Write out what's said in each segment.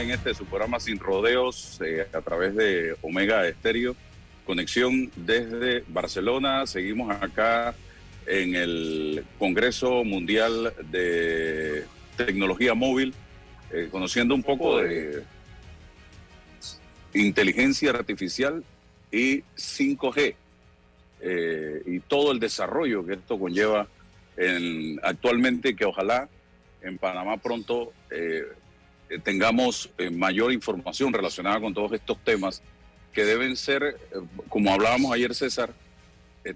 En este su programa Sin Rodeos eh, a través de Omega Estéreo. Conexión desde Barcelona. Seguimos acá en el Congreso Mundial de Tecnología Móvil, eh, conociendo un poco de inteligencia artificial y 5G eh, y todo el desarrollo que esto conlleva en, actualmente, que ojalá en Panamá pronto tengamos eh, mayor información relacionada con todos estos temas que deben ser, eh, como hablábamos ayer César,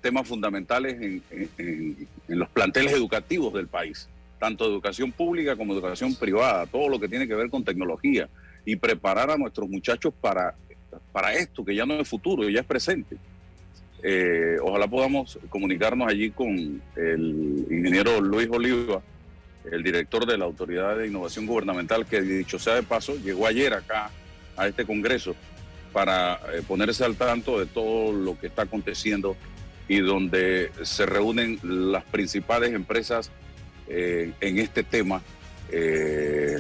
temas fundamentales en, en, los planteles educativos del país, tanto educación pública como educación privada, todo lo que tiene que ver con tecnología y preparar a nuestros muchachos para, para esto, que ya no es futuro, ya es presente. ojalá podamos comunicarnos allí con el ingeniero Luis Oliva, el director de la Autoridad de Innovación Gubernamental, que dicho sea de paso, llegó ayer acá a este Congreso para eh, ponerse al tanto de todo lo que está aconteciendo y donde se reúnen las principales empresas eh, en este tema eh,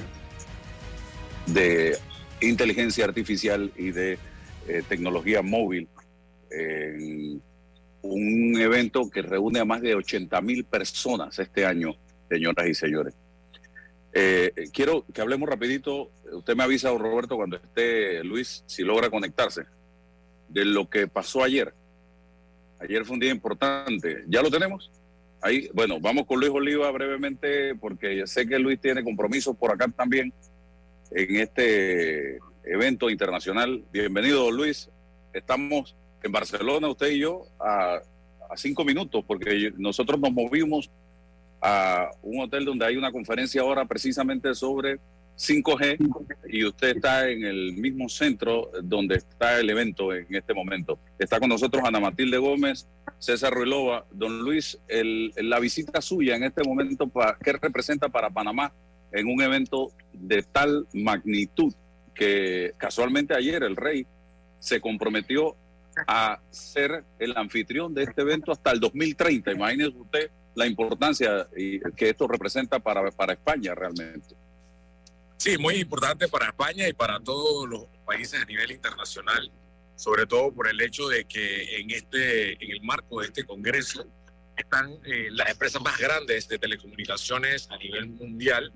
de inteligencia artificial y de tecnología móvil. un evento que reúne a más de 80 mil personas este año señoras y señores. Eh, quiero que hablemos rapidito, usted me avisa, Roberto, cuando esté Luis, si logra conectarse, de lo que pasó ayer. Ayer fue un día importante. ¿Ya lo tenemos? Ahí, bueno, vamos con Luis Oliva brevemente, porque sé que Luis tiene compromisos por acá también en este evento internacional. Bienvenido, Luis. Estamos en Barcelona, usted y yo, a cinco minutos, porque nosotros nos movimos a un hotel donde hay una conferencia ahora precisamente sobre 5G y usted está en el mismo centro donde está el evento en este momento. Está con nosotros Ana Matilde Gómez, César Ruilova. Don Luis, la visita suya en este momento, ¿qué representa para Panamá en un evento de tal magnitud que casualmente ayer el rey se comprometió a ser el anfitrión de este evento hasta el 2030? Imagínese usted la importancia que esto representa para, para España realmente. Sí, muy importante para España y para todos los países a nivel internacional, sobre todo por el hecho de que en, este, en el marco de este Congreso están eh, las empresas más grandes de telecomunicaciones a nivel mundial.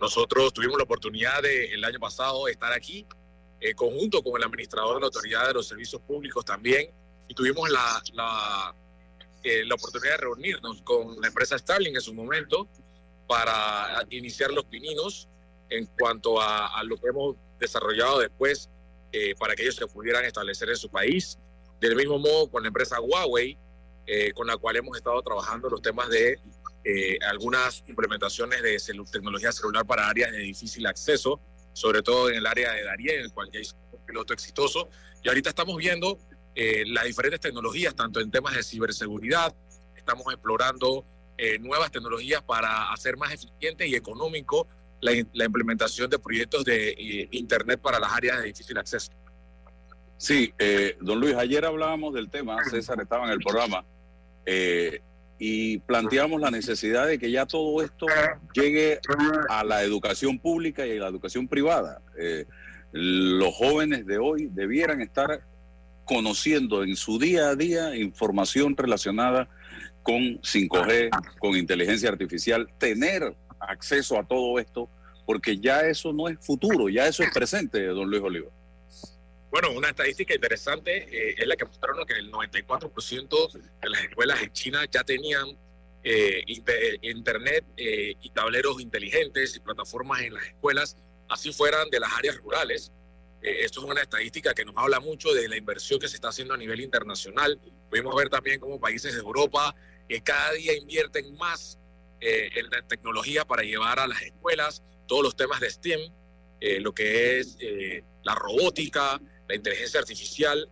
Nosotros tuvimos la oportunidad de, el año pasado estar aquí, eh, conjunto con el administrador de la Autoridad de los Servicios Públicos también, y tuvimos la, la eh, la oportunidad de reunirnos con la empresa Starling en su momento para iniciar los pininos en cuanto a, lo que hemos desarrollado después eh, para que ellos se pudieran establecer en su país. Del mismo modo con la empresa Huawei, eh, con la cual hemos estado trabajando los temas de algunas implementaciones de tecnología celular para áreas de difícil acceso, sobre todo en el área de Darien, en el cual ya hizo un piloto exitoso. Y ahorita estamos viendo eh, las diferentes tecnologías, tanto en temas de ciberseguridad, estamos explorando eh, nuevas tecnologías para hacer más eficiente y económico la, implementación de proyectos de eh, Internet para las áreas de difícil acceso. Sí, don Luis, ayer hablábamos del tema, César estaba en el programa, y planteamos la necesidad de que ya todo esto llegue a la educación pública y a la educación privada. los jóvenes de hoy debieran estar conociendo en su día a día información relacionada con 5G, con inteligencia artificial, tener acceso a todo esto, porque ya eso no es futuro, ya eso es presente, don Luis Oliva. Bueno, una estadística interesante eh, es la que mostraron que el 94% de las escuelas en China ya tenían eh, internet eh, y tableros inteligentes y plataformas en las escuelas, así fueran de las áreas rurales. Eh, esto es una estadística que nos habla mucho de la inversión que se está haciendo a nivel internacional. Pudimos ver también cómo países de Europa que cada día invierten más eh, en la tecnología para llevar a las escuelas todos los temas de STEM, eh, lo que es la robótica, la inteligencia artificial,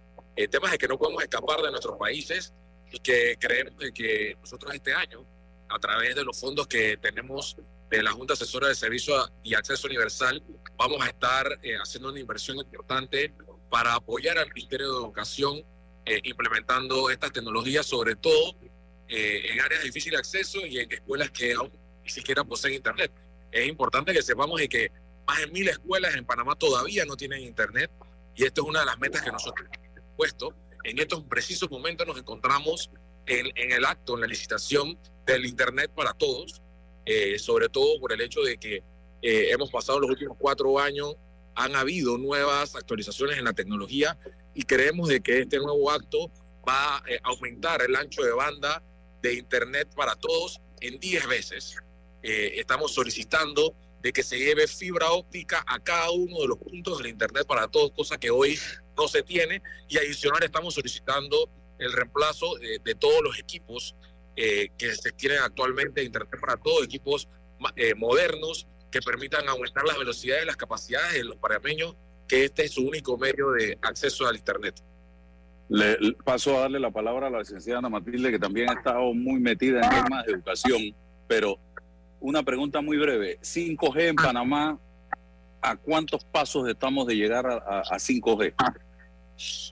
temas de que no podemos escapar de nuestros países y que creemos que nosotros este año, a través de los fondos que tenemos de la Junta Asesora de Servicio y Acceso Universal, vamos a estar eh, haciendo una inversión importante para apoyar al Ministerio de Educación eh, implementando estas tecnologías, sobre todo eh, en áreas de difícil acceso y en escuelas que aún ni siquiera poseen Internet. Es importante que sepamos de que más de mil escuelas en Panamá todavía no tienen Internet y esto es una de las metas que nosotros hemos puesto. En estos precisos momentos nos encontramos en, en el acto, en la licitación del Internet para todos, eh, sobre todo por el hecho de que eh, hemos pasado los últimos cuatro años, han habido nuevas actualizaciones en la tecnología y creemos de que este nuevo acto va a eh, aumentar el ancho de banda de Internet para todos en 10 veces. estamos solicitando de que se lleve fibra óptica a cada uno de los puntos del Internet para todos, cosa que hoy no se tiene. Y adicional estamos solicitando el reemplazo de todos los equipos eh, que se tienen actualmente Internet para todos, equipos eh, modernos que permitan aumentar las velocidades y las capacidades de los panameños, que este es su único medio de acceso al Internet. Le, paso a darle la palabra a la licenciada Ana Matilde, que también ha estado muy metida en temas de educación, pero una pregunta muy breve. 5G en Panamá, ¿a cuántos pasos estamos de llegar a 5G?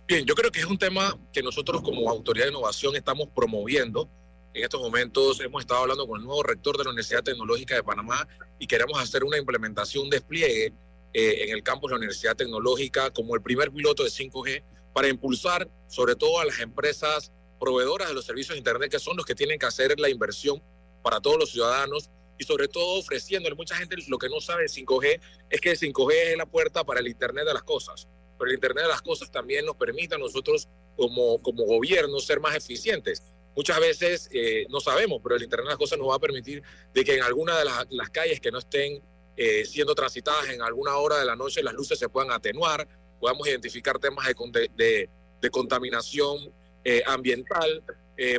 Bien, yo creo que es un tema que nosotros como Autoridad de Innovación estamos promoviendo en estos momentos hemos estado hablando con el nuevo rector de la Universidad Tecnológica de Panamá y queremos hacer una implementación, un despliegue eh, en el campus de la Universidad Tecnológica como el primer piloto de 5G para impulsar sobre todo a las empresas proveedoras de los servicios de Internet que son los que tienen que hacer la inversión para todos los ciudadanos y sobre todo ofreciéndole mucha gente lo que no sabe de 5G es que 5G es la puerta para el Internet de las cosas. Pero el Internet de las cosas también nos permite a nosotros como, como gobierno ser más eficientes muchas veces eh, no sabemos, pero el Internet de las Cosas nos va a permitir de que en alguna de las, calles que no estén eh, siendo transitadas en alguna hora de la noche las luces se puedan atenuar, podamos identificar temas de, de, contaminación eh, ambiental,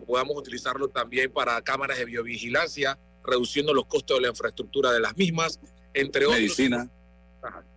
podamos utilizarlo también para cámaras de biovigilancia, reduciendo los costos de la infraestructura de las mismas, entre otros. Medicina.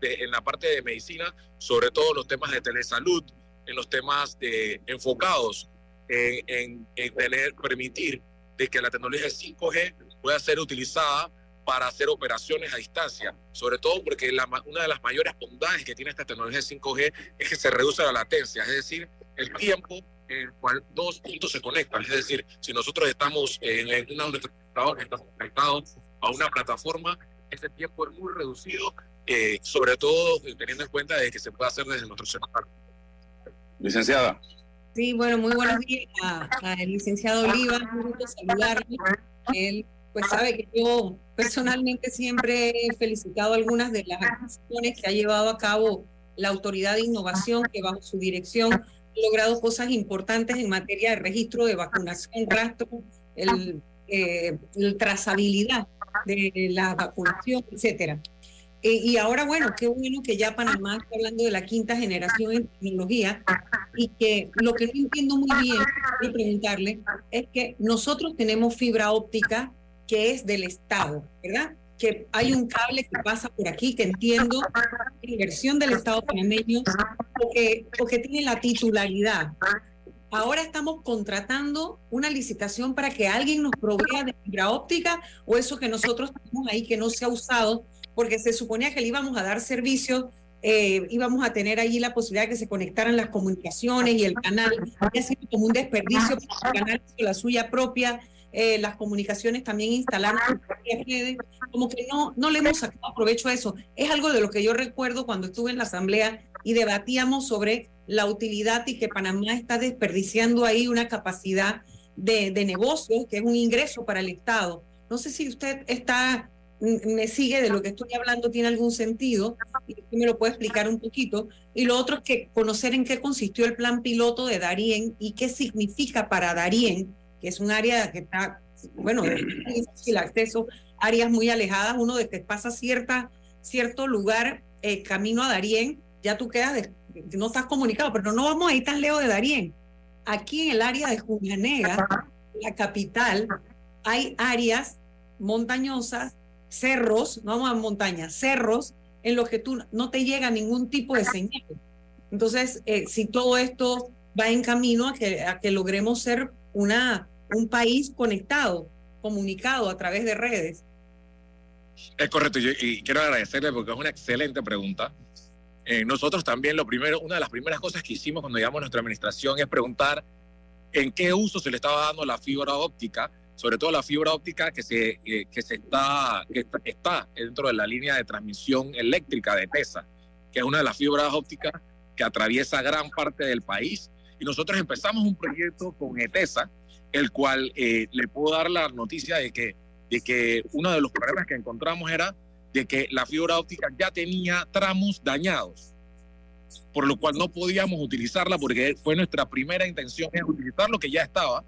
en la parte de medicina, sobre todo los temas de telesalud, en los temas de, enfocados en, tener, permitir de que la tecnología 5G pueda ser utilizada para hacer operaciones a distancia, sobre todo porque la, una de las mayores bondades que tiene esta tecnología 5G es que se reduce la latencia, es decir, el tiempo en el cual dos puntos se conectan. Es decir, si nosotros estamos en, una una estamos conectados a una plataforma, ese tiempo es muy reducido, eh, sobre todo teniendo en cuenta de que se puede hacer desde nuestro celular. Licenciada. Sí, bueno, muy buenos días al licenciado Oliva, un gusto saludarle. Él pues sabe que yo personalmente siempre he felicitado algunas de las acciones que ha llevado a cabo la Autoridad de Innovación, que bajo su dirección ha logrado cosas importantes en materia de registro de vacunación, rastro, el, eh, el trazabilidad de la vacunación, etcétera. Eh, y ahora, bueno, qué bueno que ya Panamá está hablando de la quinta generación en tecnología y que lo que no entiendo muy bien, quiero preguntarle, es que nosotros tenemos fibra óptica que es del Estado, ¿verdad? Que hay un cable que pasa por aquí, que entiendo, inversión del Estado panameño, porque, porque tiene la titularidad. Ahora estamos contratando una licitación para que alguien nos provea de fibra óptica o eso que nosotros tenemos ahí que no se ha usado porque se suponía que le íbamos a dar servicio, eh, íbamos a tener allí la posibilidad de que se conectaran las comunicaciones y el canal, ha sido como un desperdicio, el canal la suya propia, eh, las comunicaciones también instalaron como que no, no le hemos sacado provecho a eso. Es algo de lo que yo recuerdo cuando estuve en la asamblea y debatíamos sobre la utilidad y que Panamá está desperdiciando ahí una capacidad de, de negocio, que es un ingreso para el Estado. No sé si usted está me sigue de lo que estoy hablando tiene algún sentido y me lo puede explicar un poquito. Y lo otro es que conocer en qué consistió el plan piloto de Darien y qué significa para Darien, que es un área que está, bueno, difícil acceso, áreas muy alejadas, uno de que pasa cierta, cierto lugar eh, camino a Darien, ya tú quedas, no estás comunicado, pero no vamos a ir tan lejos de Darién. Aquí en el área de Julianega, la capital, hay áreas montañosas, cerros, no vamos a montañas, cerros, en los que tú no te llega ningún tipo de señal. Entonces, eh, si todo esto va en camino a que, a que logremos ser una, un país conectado, comunicado a través de redes. Es correcto, y quiero agradecerle porque es una excelente pregunta. Eh, nosotros también lo primero, una de las primeras cosas que hicimos cuando llegamos a nuestra administración es preguntar en qué uso se le estaba dando la fibra óptica, sobre todo la fibra óptica que se, eh, que se está, que está dentro de la línea de transmisión eléctrica de TESA, que es una de las fibras ópticas que atraviesa gran parte del país. Y nosotros empezamos un proyecto con ETESA, el cual eh, le puedo dar la noticia de que, de que uno de los problemas que encontramos era de que la fibra óptica ya tenía tramos dañados, por lo cual no podíamos utilizarla porque fue nuestra primera intención es utilizar lo que ya estaba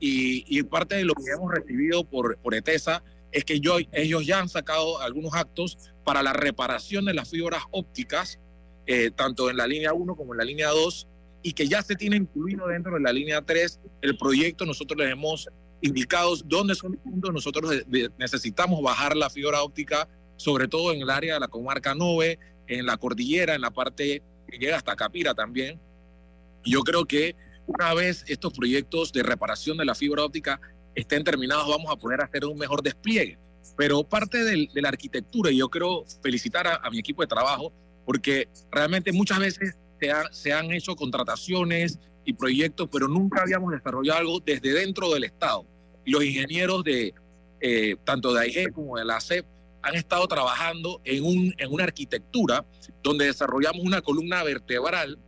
y, y parte de lo que hemos recibido por, por ETESA es que yo, ellos ya han sacado algunos actos para la reparación de las fibras ópticas, eh, tanto en la línea 1 como en la línea 2, y que ya se tiene incluido dentro de la línea 3 el proyecto. Nosotros les hemos indicado dónde son los puntos. Nosotros necesitamos bajar la fibra óptica, sobre todo en el área de la comarca 9, en la cordillera, en la parte que llega hasta Capira también. Yo creo que una vez estos proyectos de reparación de la fibra óptica estén terminados, vamos a poder hacer un mejor despliegue. Pero parte de la arquitectura, y yo quiero felicitar a mi equipo de trabajo, porque realmente muchas veces se, han hecho contrataciones y proyectos, pero nunca habíamos desarrollado algo desde dentro del Estado. Y los ingenieros de eh, tanto de AIG como de la CEP han estado trabajando en, un, en una arquitectura donde desarrollamos una columna vertebral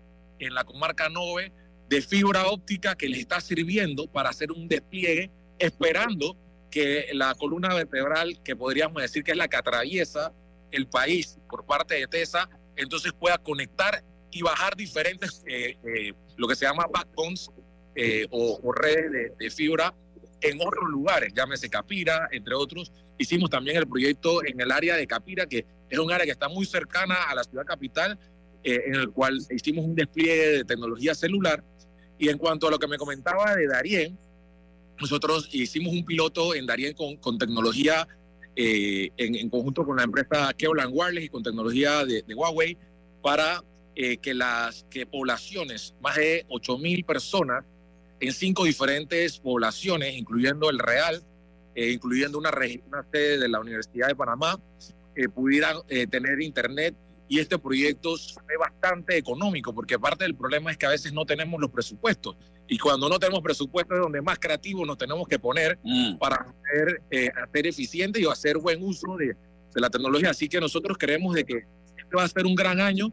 en la comarca 9 de fibra óptica que les está sirviendo para hacer un despliegue, esperando que la columna vertebral, que podríamos decir que es la que atraviesa el país por parte de TESA, entonces pueda conectar y bajar diferentes, eh, eh, lo que se llama backbones eh, o, redes de, fibra en otros lugares, llámese Capira, entre otros. Hicimos también el proyecto en el área de Capira, que es un área que está muy cercana a la ciudad capital, en el cual hicimos un despliegue de tecnología celular. Y en cuanto a lo que me comentaba de Darien, nosotros hicimos un piloto en Darien con, tecnología en, en, conjunto con la empresa Keolan Wireless y con tecnología de, Huawei para eh, que las poblaciones, más de 8 mil personas en cinco diferentes poblaciones, incluyendo el Real, eh, incluyendo una, una sede de la Universidad de Panamá, eh, pudieran tener internet. Y este proyecto es bastante económico, porque parte del problema es que a veces no tenemos los presupuestos. Y cuando no tenemos presupuestos es donde más creativos nos tenemos que poner mm. para hacer, hacer eficiente y hacer buen uso de, de la tecnología. Así que nosotros creemos de que este va a ser un gran año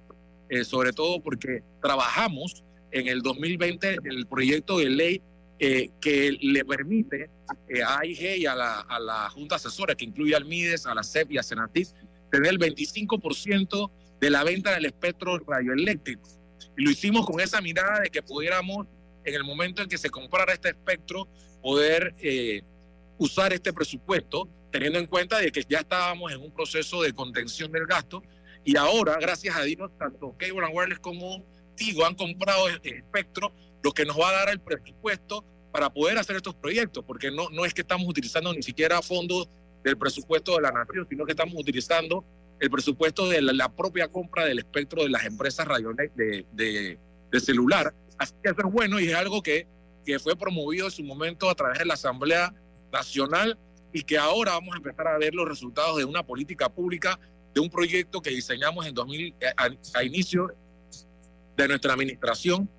eh, sobre todo porque trabajamos en el 2020 el proyecto de ley eh, que le permite eh, a AIG y a la, a la, Junta Asesora, que incluye al MIDES, a la CEP y a Senatis, tener el 25% de la venta del espectro radioeléctrico. Y lo hicimos con esa mirada de que pudiéramos, en el momento en que se comprara este espectro, poder usar este presupuesto, teniendo en cuenta de que ya estábamos en un proceso de contención del gasto y ahora, gracias a Dios, tanto Cable Wireless como Tigo han comprado espectro, lo que nos va a dar el presupuesto para poder hacer estos proyectos, porque no, no es que estamos utilizando ni siquiera fondos del presupuesto de la nación, sino que estamos utilizando el presupuesto de la, propia compra del espectro de las empresas radio de, de, de, celular. Así que eso es bueno y es algo que, que fue promovido en su momento a través de la Asamblea Nacional y que ahora vamos a empezar a ver los resultados de una política pública de un proyecto que diseñamos en 2000, eh, a, inicio de nuestra administración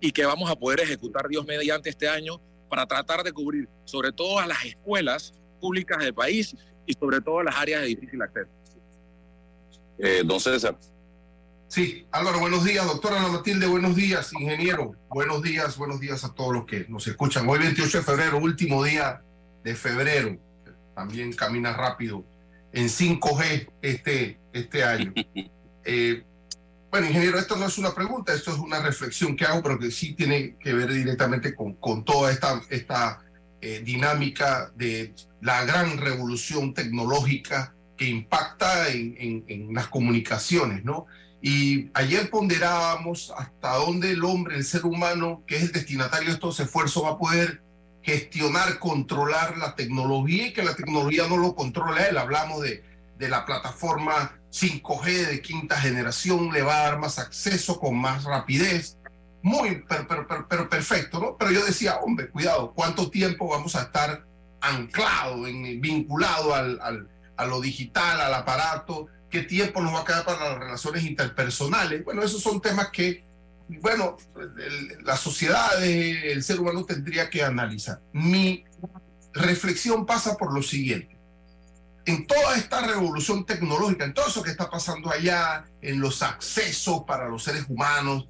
y que vamos a poder ejecutar Dios mediante este año para tratar de cubrir sobre todo a las escuelas públicas del país y sobre todo a las áreas de difícil acceso. Eh, don César. Sí, Álvaro, buenos días. Doctora Ana Matilde, buenos días. Ingeniero, buenos días, buenos días a todos los que nos escuchan. Hoy 28 de febrero, último día de febrero. También camina rápido en 5G este, este año. Eh, bueno, ingeniero, esto no es una pregunta, esto es una reflexión que hago, pero que sí tiene que ver directamente con, con toda esta, esta eh, dinámica de la gran revolución tecnológica impacta en, las comunicaciones, ¿no? Y ayer ponderábamos hasta dónde el hombre, el ser humano, que es el destinatario de estos esfuerzos, va a poder gestionar, controlar la tecnología y que la tecnología no lo controla él. Hablamos de, de la plataforma 5G de quinta generación, le va a dar más acceso con más rapidez. Muy, pero, perfecto, ¿no? Pero yo decía, hombre, cuidado, ¿cuánto tiempo vamos a estar anclado, en, vinculado al, a lo digital, al aparato? ¿Qué tiempo nos va a quedar para las relaciones interpersonales? Bueno, esos son temas que bueno, la sociedad, el ser humano tendría que analizar. Mi reflexión pasa por lo siguiente. En toda esta revolución tecnológica, en todo eso que está pasando allá, en los accesos para los seres humanos,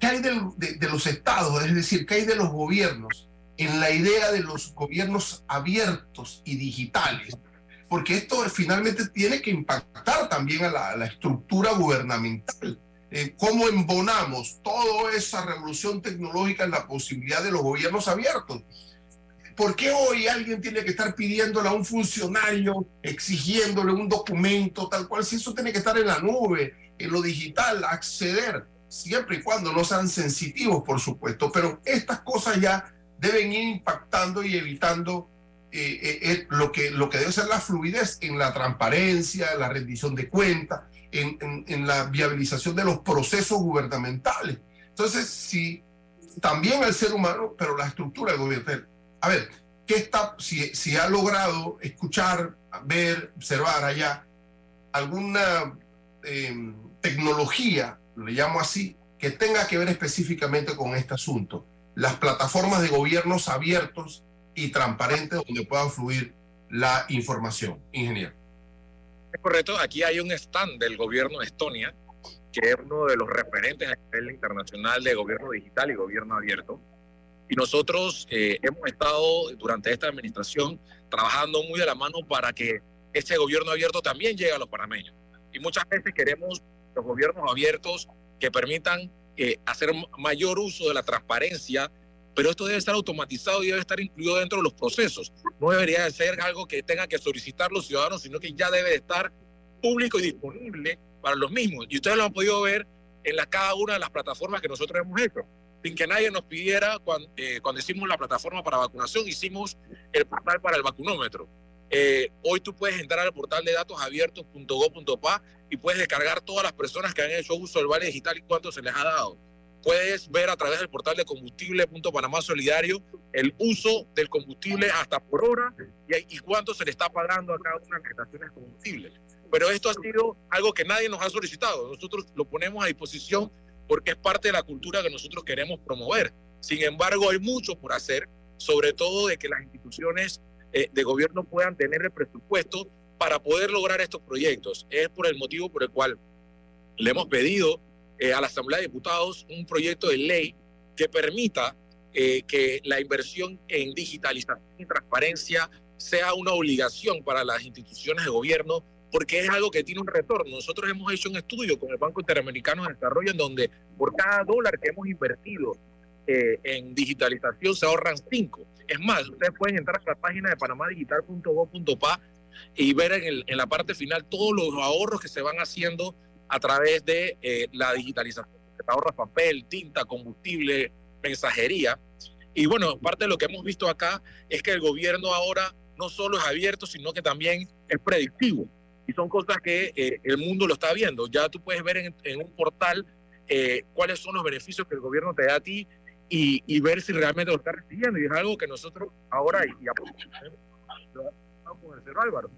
¿qué hay de, de los estados? Es decir, ¿qué hay de los gobiernos? En la idea de los gobiernos abiertos y digitales, porque esto finalmente tiene que impactar también a la, a la estructura gubernamental eh, cómo embonamos toda esa revolución tecnológica en la posibilidad de los gobiernos abiertos. ¿Por qué hoy alguien tiene que estar pidiéndole a un funcionario, exigiéndole un documento tal cual, si eso tiene que estar en la nube, en lo digital, acceder, siempre y cuando no sean sensitivos, por supuesto, pero estas cosas ya deben ir impactando y evitando eh, eh, lo, que, lo que debe ser la fluidez en la transparencia, la rendición de cuentas, en, la viabilización de los procesos gubernamentales. Entonces, si también el ser humano, pero la estructura del gobierno. A ver, ¿qué está, si, si ha logrado escuchar, ver, observar allá alguna em, tecnología, le llamo así, que tenga que ver específicamente con este asunto? Las plataformas de gobiernos abiertos y transparentes donde pueda fluir la información, ingeniero. Es correcto, aquí hay un stand del gobierno de Estonia, que es uno de los referentes a nivel internacional de gobierno digital y gobierno abierto. Y nosotros eh, hemos estado durante esta administración trabajando muy de la mano para que este gobierno abierto también llegue a los panameños. Y muchas veces queremos los gobiernos abiertos que permitan eh, hacer mayor uso de la transparencia pero esto debe estar automatizado y debe estar incluido dentro de los procesos. No debería ser algo que tengan que solicitar los ciudadanos, sino que ya debe estar público y disponible para los mismos. Y ustedes lo han podido ver en la, cada una de las plataformas que nosotros hemos hecho. Sin que nadie nos pidiera, cuando, eh, cuando hicimos la plataforma para vacunación, hicimos el portal para el vacunómetro. Eh, hoy tú puedes entrar al portal de datos abiertos.go.pa y puedes descargar todas las personas que han hecho uso del vale digital y cuánto se les ha dado puedes ver a través del portal de combustible.panamá solidario el uso del combustible hasta por hora y, y, cuánto se le está pagando a cada una de las estaciones de combustible. Pero esto ha sido algo que nadie nos ha solicitado. Nosotros lo ponemos a disposición porque es parte de la cultura que nosotros queremos promover. Sin embargo, hay mucho por hacer, sobre todo de que las instituciones eh, de gobierno puedan tener el presupuesto para poder lograr estos proyectos. Es por el motivo por el cual le hemos pedido eh, a la Asamblea de Diputados un proyecto de ley que permita eh, que la inversión en digitalización y transparencia sea una obligación para las instituciones de gobierno, porque es algo que tiene un retorno. Nosotros hemos hecho un estudio con el Banco Interamericano de Desarrollo en donde por cada dólar que hemos invertido eh, en digitalización se ahorran cinco. Es más, ustedes pueden entrar a la página de panamadigital.gov.pa y ver en, en la parte final todos los ahorros que se van haciendo a través de eh, la digitalización. Te ahorras papel, tinta, combustible, mensajería. Y bueno, parte de lo que hemos visto acá es que el gobierno ahora no solo es abierto, sino que también es predictivo. Y son cosas que eh, el mundo lo está viendo. Ya tú puedes ver en, un portal eh, cuáles son los beneficios que el gobierno te da a ti y, y, ver si realmente lo está recibiendo. Y es algo que nosotros ahora, y, y con el Álvaro,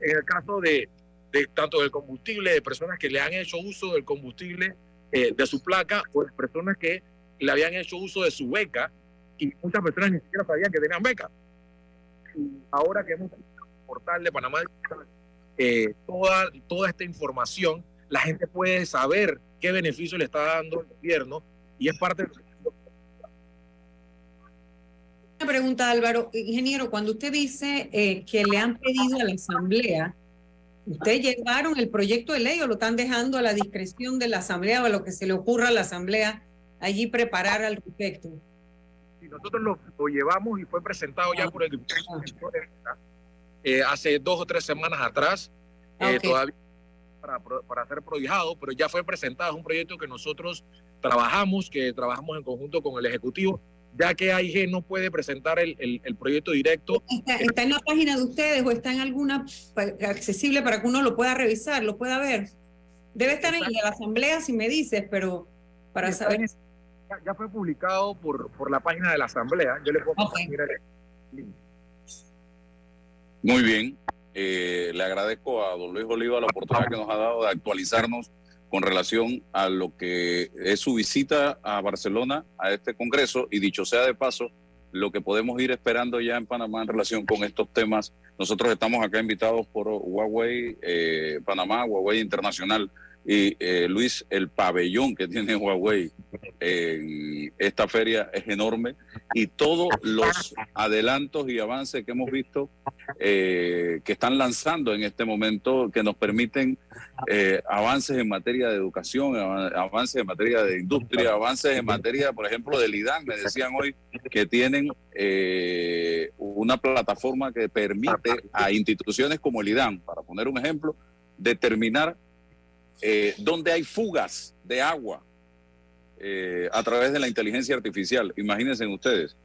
en el caso de, de tanto del combustible, de personas que le han hecho uso del combustible eh, de su placa o de personas que le habían hecho uso de su beca y muchas personas ni siquiera sabían que tenían beca. ahora que hemos portal de Panamá eh, toda, toda esta información, la gente puede saber qué beneficio le está dando el gobierno y es parte de una pregunta, Álvaro. Ingeniero, cuando usted dice eh, que le han pedido a la Asamblea ¿Ustedes llevaron el proyecto de ley o lo están dejando a la discreción de la Asamblea o a lo que se le ocurra a la Asamblea allí preparar al respecto? Sí, nosotros lo, llevamos y fue presentado ya ah. por el diputado eh, hace dos o tres semanas atrás. Eh, todavía para, para ser prohijado, pero ya fue presentado, es un proyecto que nosotros trabajamos, que trabajamos en conjunto con el Ejecutivo, ya que AIG no puede presentar el, el, proyecto directo. Está, en la página de ustedes o está en alguna accesible para que uno lo pueda revisar, lo pueda ver? Debe estar en la asamblea si me dices, pero para saber. Ya, fue publicado por, por la página de la asamblea. Yo le puedo Muy bien. Eh, le agradezco a don Luis Oliva la oportunidad que nos ha dado de actualizarnos con relación a lo que es su visita a Barcelona, a este Congreso, y dicho sea de paso, lo que podemos ir esperando ya en Panamá en relación con estos temas. Nosotros estamos acá invitados por Huawei eh, Panamá, Huawei Internacional, y eh, Luis, el pabellón que tiene Huawei en esta feria es enorme y todos los adelantos y avances que hemos visto eh, que están lanzando en este momento que nos permiten eh, avances en materia de educación, avances en materia de industria, avances en materia, por ejemplo, del IDAN. Me decían hoy que tienen una plataforma que permite a instituciones como el IDAN, para poner un ejemplo, determinar eh, donde hay fugas de agua eh, a través de la inteligencia artificial. Imagínense ustedes.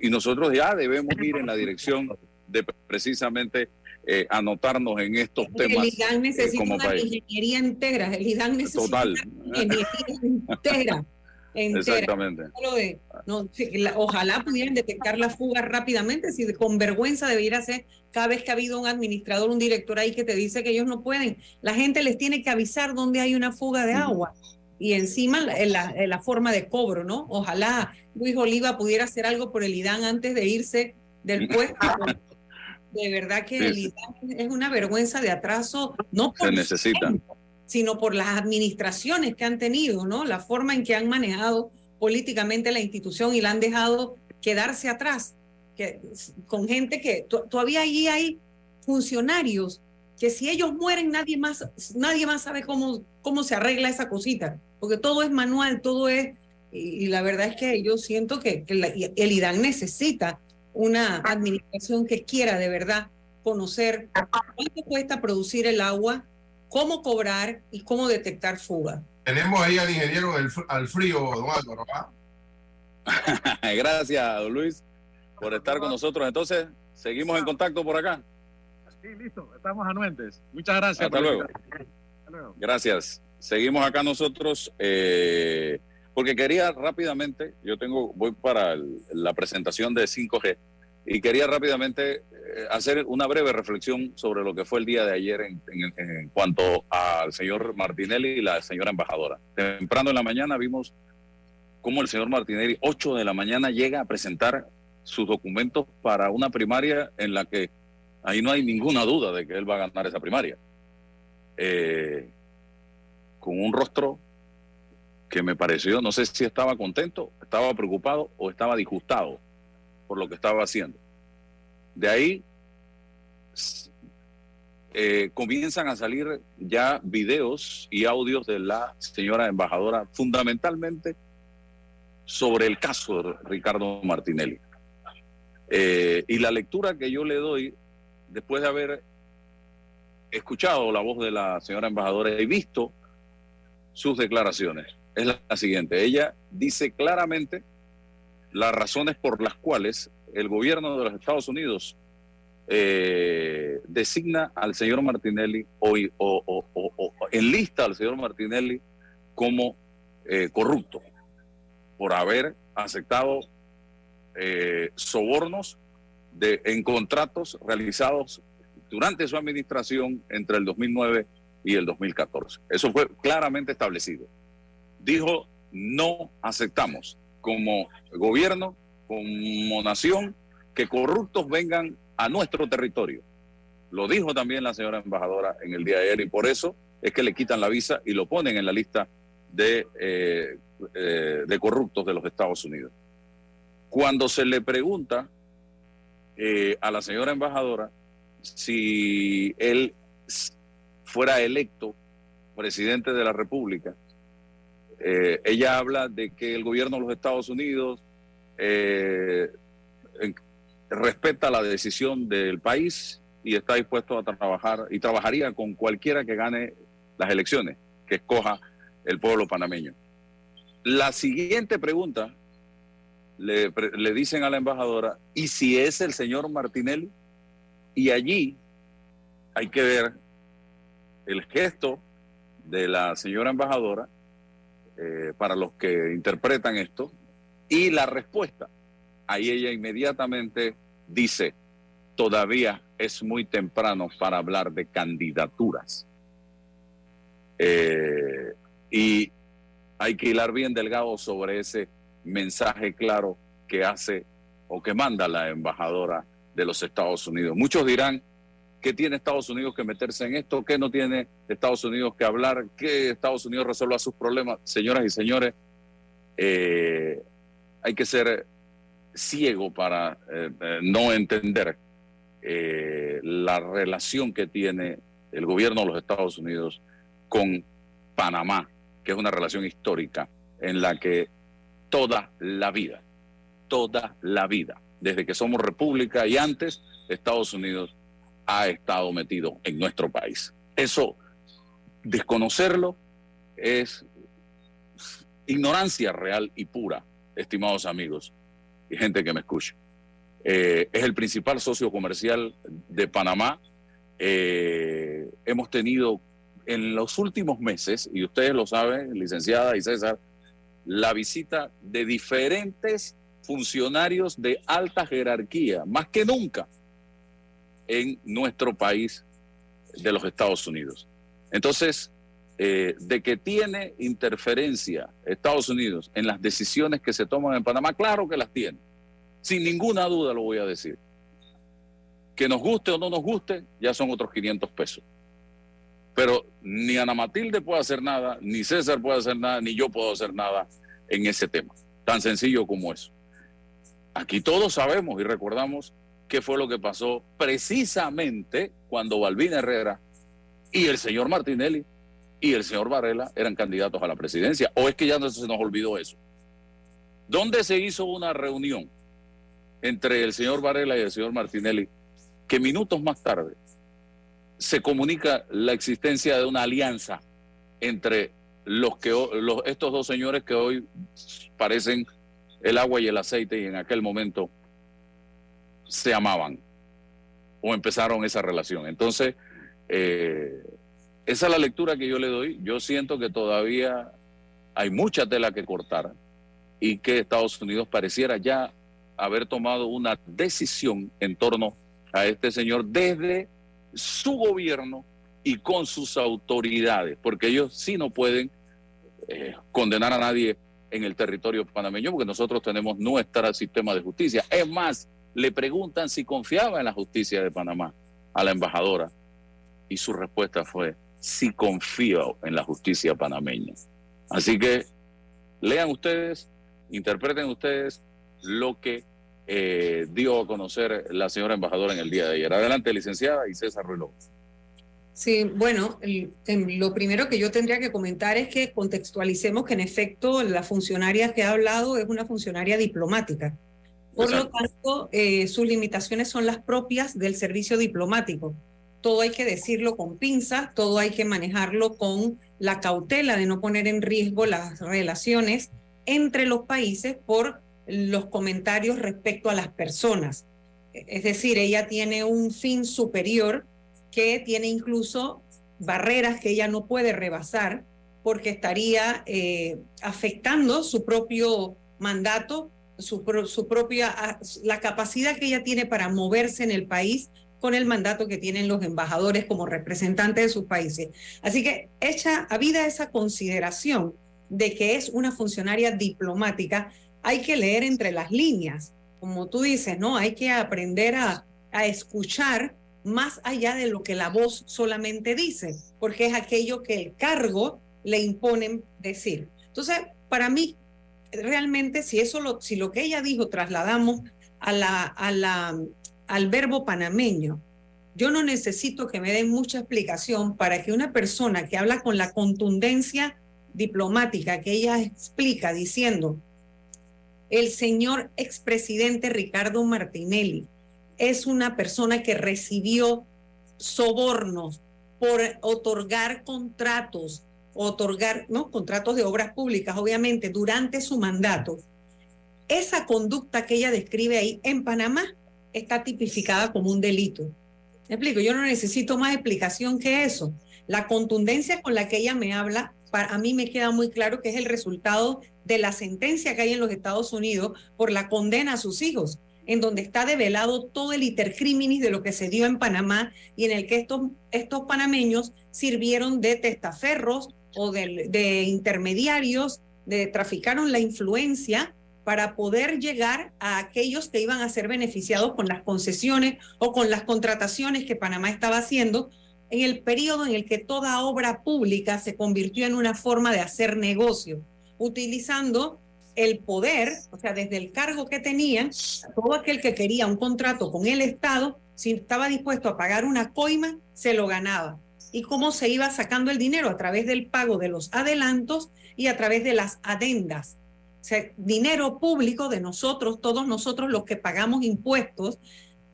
Y nosotros ya debemos ir en la dirección de precisamente eh, anotarnos en estos temas. El IDAN necesita una ingeniería entera. El IDAN necesita una ingeniería entera. Exactamente. ojalá pudieran detectar la fuga rápidamente, si con vergüenza debiera ser cada vez que ha habido un administrador, un director ahí que te dice que ellos no pueden. La gente les tiene que avisar dónde hay una fuga de agua. Y encima la, la, forma de cobro, ¿no? Ojalá Luis Oliva pudiera hacer algo por el IDAN antes de irse del puesto. de verdad que el IDAN es una vergüenza de atraso. No Se necesita sino por las administraciones que han tenido, ¿no? La forma en que han manejado políticamente la institución y la han dejado quedarse atrás, que, con gente que todavía allí hay funcionarios que si ellos mueren nadie más, nadie más sabe cómo, cómo se arregla esa cosita, porque todo es manual, todo es, y, la verdad es que yo siento que, el IDAN necesita una administración que quiera de verdad conocer cuánto cuesta producir el agua, cómo cobrar y cómo detectar fuga. Tenemos ahí al ingeniero al frío, don Álvaro. ¿ah? Gracias, don Luis, por estar con nosotros. Entonces, seguimos en contacto por acá. Sí, listo, estamos anuentes. Muchas gracias. Hasta luego. Gracias. Seguimos acá nosotros, eh, porque quería rápidamente, yo tengo, voy para la presentación de 5G, y quería rápidamente eh, hacer una breve reflexión sobre lo que fue el día de ayer en, cuanto al señor Martinelli y la señora embajadora. Temprano en la mañana vimos cómo el señor Martinelli, 8 de la mañana, llega a presentar sus documentos para una primaria en la que ahí no hay ninguna duda de que él va a ganar esa primaria. Eh, con un rostro que me pareció, no sé si estaba contento, estaba preocupado o estaba disgustado por lo que estaba haciendo. De ahí eh, comienzan a salir ya videos y audios de la señora embajadora, fundamentalmente sobre el caso de Ricardo Martinelli. Eh, y la lectura que yo le doy, después de haber escuchado la voz de la señora embajadora y visto sus declaraciones, es la siguiente. Ella dice claramente las razones por las cuales el gobierno de los Estados Unidos eh, designa al señor Martinelli o, o, enlista al señor Martinelli como eh, corrupto por haber aceptado eh, sobornos de, en contratos realizados durante su administración entre el 2009 y el 2014. Eso fue claramente establecido. Dijo, no aceptamos como gobierno, como nación, que corruptos vengan a nuestro territorio. Lo dijo también la señora embajadora en el día de ayer y por eso es que le quitan la visa y lo ponen en la lista de, eh, eh, de corruptos de los Estados Unidos. Cuando se le pregunta eh, a la señora embajadora si él fuera electo presidente de la República, eh, ella habla de que el gobierno de los Estados Unidos eh, respeta la decisión del país y está dispuesto a trabajar y trabajaría con cualquiera que gane las elecciones que escoja el pueblo panameño. La siguiente pregunta le, le dicen a la embajadora, ¿y si es el señor Martinelli? Y allí hay que ver el gesto de la señora embajadora eh, para los que interpretan esto y la respuesta. Ahí ella inmediatamente dice, todavía es muy temprano para hablar de candidaturas. Eh, y hay que hilar bien delgado sobre ese mensaje claro que hace o que manda la embajadora de los Estados Unidos. Muchos dirán, ¿qué tiene Estados Unidos que meterse en esto? ¿Qué no tiene Estados Unidos que hablar? ¿Qué Estados Unidos resuelva sus problemas? Señoras y señores, eh, hay que ser ciego para eh, eh, no entender la relación que tiene el gobierno de los Estados Unidos con Panamá, que es una relación histórica en la que toda la vida, toda la vida, desde que somos república y antes, Estados Unidos ha estado metido en nuestro país. Eso, desconocerlo, es ignorancia real y pura, estimados amigos y gente que me escucha. Eh, es el principal socio comercial de Panamá. Eh, hemos tenido en los últimos meses, y ustedes lo saben, licenciada y César, la visita de diferentes funcionarios de alta jerarquía, más que nunca en nuestro país de los Estados Unidos. Entonces, eh, de que tiene interferencia Estados Unidos en las decisiones que se toman en Panamá, claro que las tiene. Sin ninguna duda lo voy a decir. Que nos guste o no nos guste, ya son otros 500 pesos. Pero ni Ana Matilde puede hacer nada, ni César puede hacer nada, ni yo puedo hacer nada en ese tema. Tan sencillo como eso. Aquí todos sabemos y recordamos qué fue lo que pasó precisamente cuando Balbín Herrera y el señor Martinelli y el señor Varela eran candidatos a la presidencia. ¿O es que ya se nos olvidó eso? ¿Dónde se hizo una reunión entre el señor Varela y el señor Martinelli que minutos más tarde se comunica la existencia de una alianza entre los que los, estos dos señores que hoy parecen el agua y el aceite y en aquel momento se amaban o empezaron esa relación. Entonces, eh, esa es la lectura que yo le doy. Yo siento que todavía hay mucha tela que cortar y que Estados Unidos pareciera ya haber tomado una decisión en torno a este señor desde su gobierno y con sus autoridades, porque ellos sí no pueden eh, condenar a nadie en el territorio panameño, porque nosotros tenemos nuestro sistema de justicia. Es más, le preguntan si confiaba en la justicia de Panamá a la embajadora y su respuesta fue, sí confío en la justicia panameña. Así que lean ustedes, interpreten ustedes lo que eh, dio a conocer la señora embajadora en el día de ayer. Adelante, licenciada y César Ruiz Sí, bueno, lo primero que yo tendría que comentar es que contextualicemos que en efecto la funcionaria que ha hablado es una funcionaria diplomática. Por lo tanto, eh, sus limitaciones son las propias del servicio diplomático. Todo hay que decirlo con pinzas, todo hay que manejarlo con la cautela de no poner en riesgo las relaciones entre los países por los comentarios respecto a las personas. Es decir, ella tiene un fin superior que tiene incluso barreras que ella no puede rebasar porque estaría eh, afectando su propio mandato, su, propia, la capacidad que ella tiene para moverse en el país con el mandato que tienen los embajadores como representantes de sus países. Así que hecha habida esa consideración de que es una funcionaria diplomática, hay que leer entre las líneas, como tú dices, ¿no? Hay que aprender a, a escuchar más allá de lo que la voz solamente dice, porque es aquello que el cargo le imponen decir. Entonces, para mí, realmente, si eso lo, si lo que ella dijo trasladamos al verbo panameño, yo no necesito que me den mucha explicación para que una persona que habla con la contundencia diplomática que ella explica diciendo, el señor expresidente Ricardo Martinelli es una persona que recibió sobornos por otorgar contratos, otorgar ¿no? contratos de obras públicas, obviamente, durante su mandato. Esa conducta que ella describe ahí en Panamá está tipificada como un delito. ¿Me explico? Yo no necesito más explicación que eso. La contundencia con la que ella me habla, para a mí me queda muy claro que es el resultado de la sentencia que hay en los Estados Unidos por la condena a sus hijos, en donde está develado todo el intercriminis de lo que se dio en Panamá y en el que estos, estos panameños sirvieron de testaferros o de, intermediarios, de traficaron la influencia para poder llegar a aquellos que iban a ser beneficiados con las concesiones o con las contrataciones que Panamá estaba haciendo en el periodo en el que toda obra pública se convirtió en una forma de hacer negocio, utilizando el poder, o sea, desde el cargo que tenían, todo aquel que quería un contrato con el Estado, si estaba dispuesto a pagar una coima, se lo ganaba. ¿Y cómo se iba sacando el dinero? A través del pago de los adelantos y a través de las adendas o dinero público de nosotros, todos nosotros los que pagamos impuestos,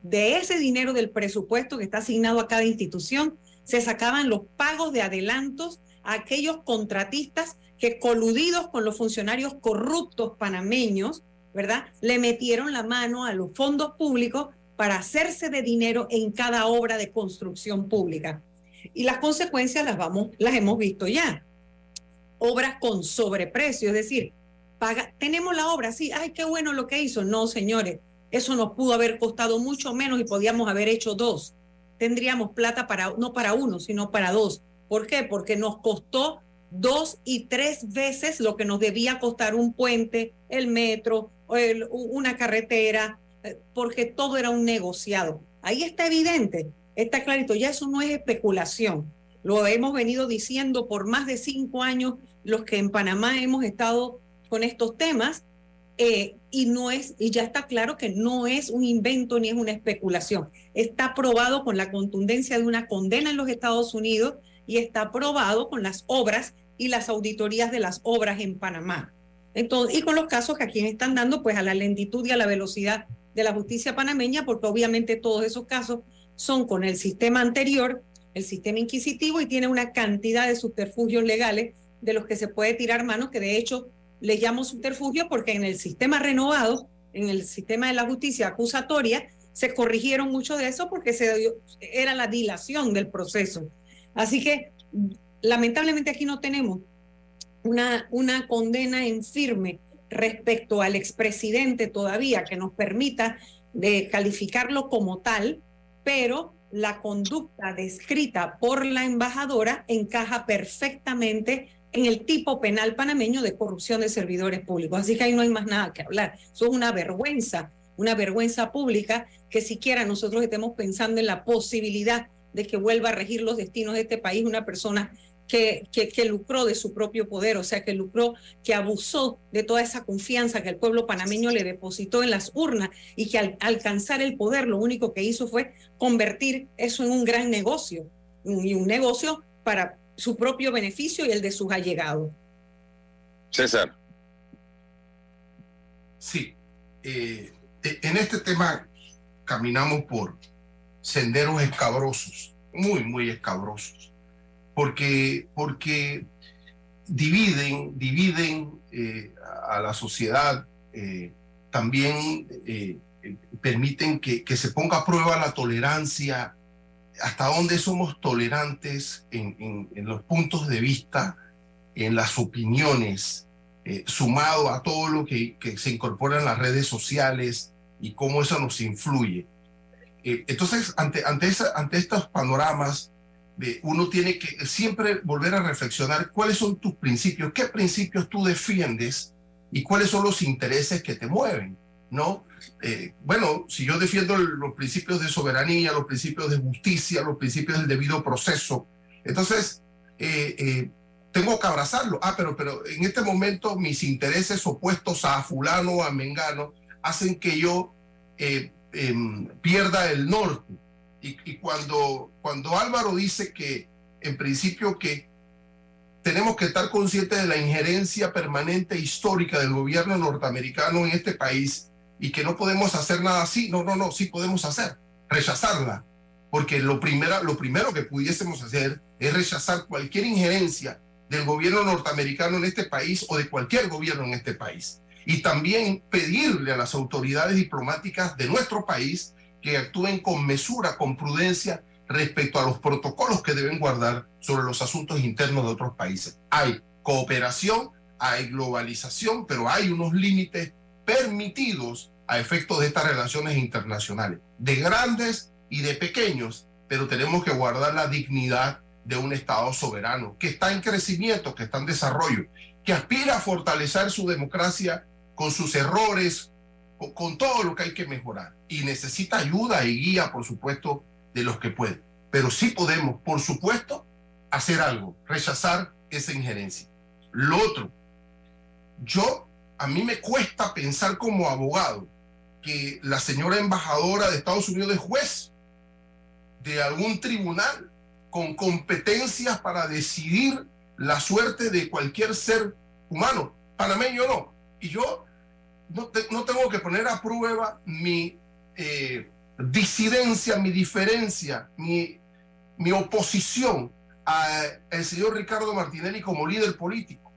de ese dinero del presupuesto que está asignado a cada institución, se sacaban los pagos de adelantos a aquellos contratistas que coludidos con los funcionarios corruptos panameños, ¿verdad? Le metieron la mano a los fondos públicos para hacerse de dinero en cada obra de construcción pública. Y las consecuencias las vamos, las hemos visto ya. Obras con sobreprecio, es decir, tenemos la obra, sí, ay, qué bueno lo que hizo. No, señores, eso nos pudo haber costado mucho menos y podíamos haber hecho dos. Tendríamos plata para, no para uno, sino para dos. ¿Por qué? Porque nos costó dos y tres veces lo que nos debía costar un puente, el metro, una carretera, eh, porque todo era un negociado. Ahí está evidente, está clarito, ya eso no es especulación. Lo hemos venido diciendo por más de cinco años los que en Panamá hemos estado con estos temas eh, y no es y ya está claro que no es un invento ni es una especulación. Está probado con la contundencia de una condena en los Estados Unidos y está probado con las obras y las auditorías de las obras en Panamá. Entonces, y con los casos que aquí están dando, pues a la lentitud y a la velocidad de la justicia panameña, porque obviamente todos esos casos son con el sistema anterior, el sistema inquisitivo, y tiene una cantidad de subterfugios legales de los que se puede tirar mano, que de hecho le llamo subterfugio porque en el sistema renovado, en el sistema de la justicia acusatoria, se corrigieron mucho de eso porque se era la dilación del proceso. Así que lamentablemente aquí no tenemos una, una condena en firme respecto al expresidente todavía que nos permita de calificarlo como tal, pero la conducta descrita por la embajadora encaja perfectamente en el tipo penal panameño de corrupción de servidores públicos. Así que ahí no hay más nada que hablar. Eso es una vergüenza, una vergüenza pública que siquiera nosotros estemos pensando en la posibilidad de que vuelva a regir los destinos de este país una persona que, que, lucró de su propio poder, o sea, que lucró, que abusó de toda esa confianza que el pueblo panameño le depositó en las urnas y que al alcanzar el poder lo único que hizo fue convertir eso en un gran negocio y un negocio para su propio beneficio y el de sus allegados. César. Sí, eh, e, en este tema caminamos por senderos escabrosos, muy, muy escabrosos, porque, porque dividen, dividen eh, a la sociedad, eh, también permiten que, que, se ponga a prueba la tolerancia hasta dónde somos tolerantes en, los puntos de vista, en las opiniones, eh, sumado a todo lo que, se incorpora en las redes sociales y cómo eso nos influye. Eh, entonces, ante, ante, ante estos panoramas, uno tiene que siempre volver a reflexionar cuáles son tus principios, qué principios tú defiendes y cuáles son los intereses que te mueven, ¿no? Eh, bueno, si yo defiendo los principios de soberanía, los principios de justicia, los principios del debido proceso, entonces eh, eh, tengo que abrazarlo. Ah, pero, pero en este momento mis intereses opuestos a fulano o a mengano hacen que yo em, pierda el norte. Y, cuando, cuando Álvaro dice que en principio que tenemos que estar conscientes de la injerencia permanente histórica del gobierno norteamericano en este país y que no podemos hacer nada así. No, no, no, sí podemos hacer, rechazarla. porque lo, primera, lo primero que pudiésemos hacer es rechazar cualquier injerencia del gobierno norteamericano en este país o de cualquier gobierno en este país. Y también pedirle a las autoridades diplomáticas de nuestro país que actúen con mesura, con prudencia respecto a los protocolos que deben guardar sobre los asuntos internos de otros países. Hay cooperación, hay globalización, pero hay unos límites permitidos a efectos de estas relaciones internacionales, de grandes y de pequeños, pero tenemos que guardar la dignidad de un Estado soberano que está en crecimiento, que está en desarrollo, que aspira a fortalecer su democracia con sus errores, con, todo lo que hay que mejorar. Y necesita ayuda y guía, por supuesto, de los que pueden. Pero sí podemos, por supuesto, hacer algo, rechazar esa injerencia. Lo otro, yo, a mí me cuesta pensar como abogado que la señora embajadora de Estados Unidos es juez de algún tribunal con competencias para decidir la suerte de cualquier ser humano, panameño no. Y yo no, no tengo que poner a prueba mi eh, disidencia, mi diferencia, mi, mi oposición al señor Ricardo Martinelli como líder político.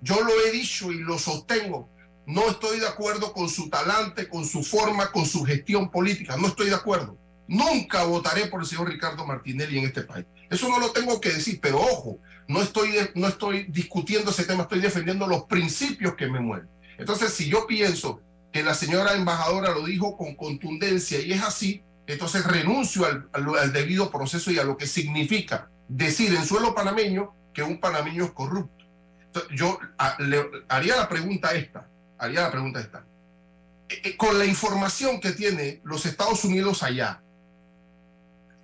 Yo lo he dicho y lo sostengo. No estoy de acuerdo con su talante, con su forma, con su gestión política. No estoy de acuerdo. Nunca votaré por el señor Ricardo Martinelli en este país. Eso no lo tengo que decir, pero ojo, no estoy, no estoy discutiendo ese tema, estoy defendiendo los principios que me mueven. Entonces, si yo pienso que la señora embajadora lo dijo con contundencia y es así, entonces renuncio al, al, debido proceso y a lo que significa decir en suelo panameño que un panameño es corrupto. Yo haría la pregunta esta, haría la pregunta esta. Eh, con la información que tiene los Estados Unidos allá,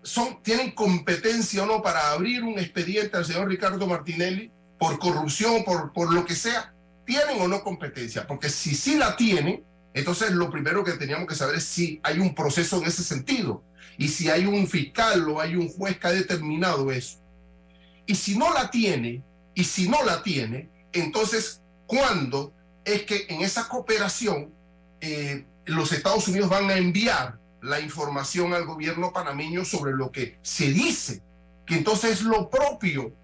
son, ¿tienen competencia o no para abrir un expediente al señor Ricardo Martinelli por corrupción, por, por lo que sea? ¿Tienen o no competencia? Porque si sí la tienen, entonces lo primero que teníamos que saber es si hay un proceso en ese sentido y si hay un fiscal o hay un juez que ha determinado eso. Y si no la tiene, y si no la tiene, entonces, ¿cuándo es que en esa cooperación eh, los Estados Unidos van a enviar la información al gobierno panameño sobre lo que se dice, que entonces es lo propio,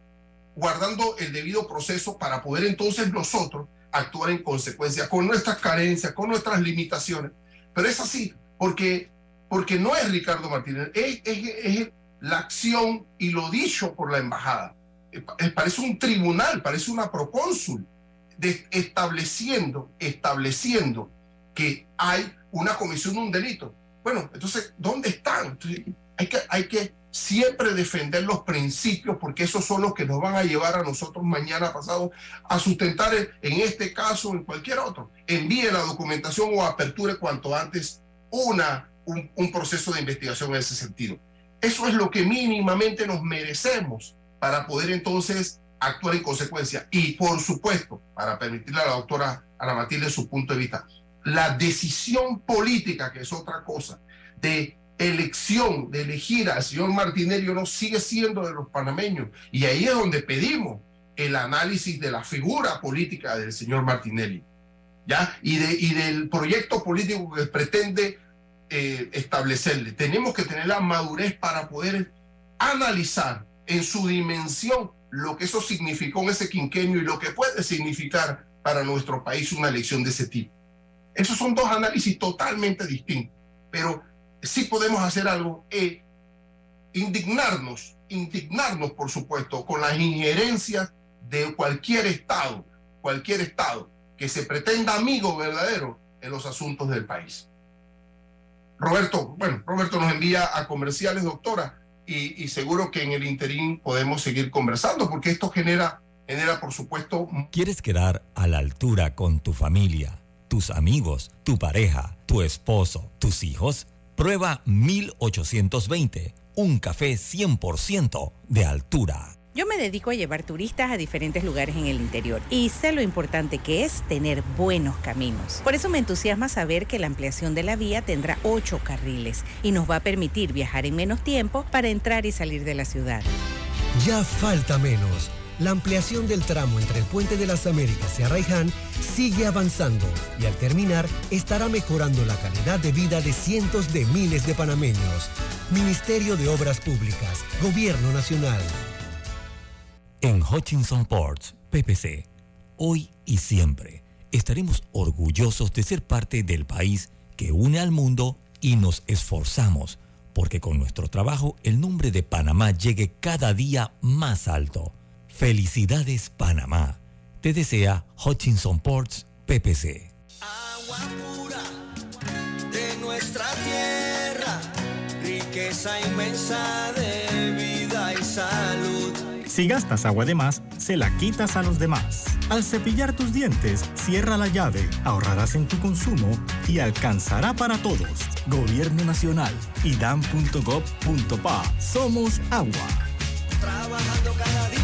guardando el debido proceso para poder entonces nosotros actuar en consecuencia con nuestras carencias, con nuestras limitaciones. Pero es así, porque, porque no es Ricardo Martínez, es, la acción y lo dicho por la embajada. Parece un tribunal, parece una procónsul, estableciendo, estableciendo que hay una comisión de un delito. Bueno, entonces, ¿dónde están? Hay, que, hay que siempre defender los principios porque esos son los que nos van a llevar a nosotros mañana pasado a sustentar en este caso, en cualquier otro. Envíe la documentación o aperture cuanto antes una, un, un proceso de investigación en ese sentido. Eso es lo que mínimamente nos merecemos para poder entonces actuar en consecuencia. Y por supuesto, para permitirle a la doctora Ana Matilde su punto de vista, la decisión política, que es otra cosa, de elección, de elegir al señor Martinelli no sigue siendo de los panameños. Y ahí es donde pedimos el análisis de la figura política del señor Martinelli, ¿ya? Y, de, y del proyecto político que pretende eh, establecerle. Tenemos que tener la madurez para poder analizar en su dimensión lo que eso significó en ese quinquenio y lo que puede significar para nuestro país una elección de ese tipo. Esos son dos análisis totalmente distintos, pero sí podemos hacer algo, es indignarnos, indignarnos, por supuesto, con las injerencias de cualquier Estado, cualquier Estado que se pretenda amigo verdadero en los asuntos del país. Roberto, bueno, Roberto nos envía a comerciales, doctora, y, y seguro que en el interín podemos seguir conversando, porque esto genera, genera, por supuesto... ¿Quieres quedar a la altura con tu familia, tus amigos, tu pareja, tu esposo, tus hijos? Prueba 1820, un café 100% de altura. Yo me dedico a llevar turistas a diferentes lugares en el interior y sé lo importante que es tener buenos caminos. Por eso me entusiasma saber que la ampliación de la vía tendrá ocho carriles y nos va a permitir viajar en menos tiempo para entrar y salir de la ciudad. Ya falta menos. La ampliación del tramo entre el Puente de las Américas y Arraiján sigue avanzando y al terminar estará mejorando la calidad de vida de cientos de miles de panameños. Ministerio de Obras Públicas, Gobierno Nacional. En Hutchinson Ports, PPC, hoy y siempre estaremos orgullosos de ser parte del país que une al mundo y nos esforzamos porque con nuestro trabajo el nombre de Panamá llegue cada día más alto. Felicidades Panamá. Te desea Hutchinson Ports PPC. Agua pura de nuestra tierra, riqueza inmensa de vida y salud. Si gastas agua de más, se la quitas a los demás. Al cepillar tus dientes, cierra la llave, ahorrarás en tu consumo y alcanzará para todos. Gobierno Nacional, idam.gov.pa. Somos agua. Trabajando cada día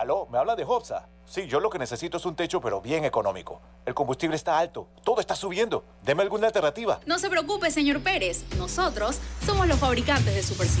Aló, me habla de Hobsa. Sí, yo lo que necesito es un techo, pero bien económico. El combustible está alto, todo está subiendo. Deme alguna alternativa. No se preocupe, señor Pérez. Nosotros somos los fabricantes de Super C.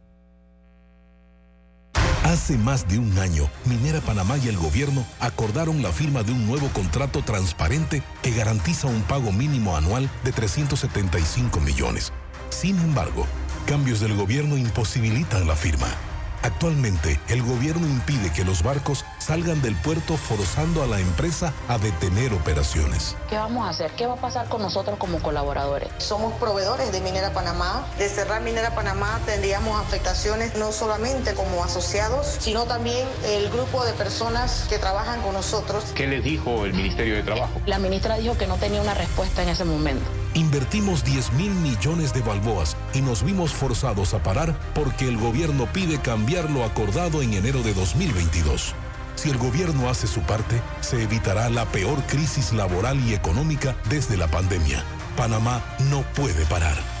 Hace más de un año, Minera Panamá y el gobierno acordaron la firma de un nuevo contrato transparente que garantiza un pago mínimo anual de 375 millones. Sin embargo, cambios del gobierno imposibilitan la firma. Actualmente, el gobierno impide que los barcos salgan del puerto forzando a la empresa a detener operaciones. ¿Qué vamos a hacer? ¿Qué va a pasar con nosotros como colaboradores? Somos proveedores de Minera Panamá. De cerrar Minera Panamá tendríamos afectaciones no solamente como asociados, sino también el grupo de personas que trabajan con nosotros. ¿Qué les dijo el Ministerio de Trabajo? La ministra dijo que no tenía una respuesta en ese momento. Invertimos 10 mil millones de balboas y nos vimos forzados a parar porque el gobierno pide cambiar lo acordado en enero de 2022. Si el gobierno hace su parte, se evitará la peor crisis laboral y económica desde la pandemia. Panamá no puede parar.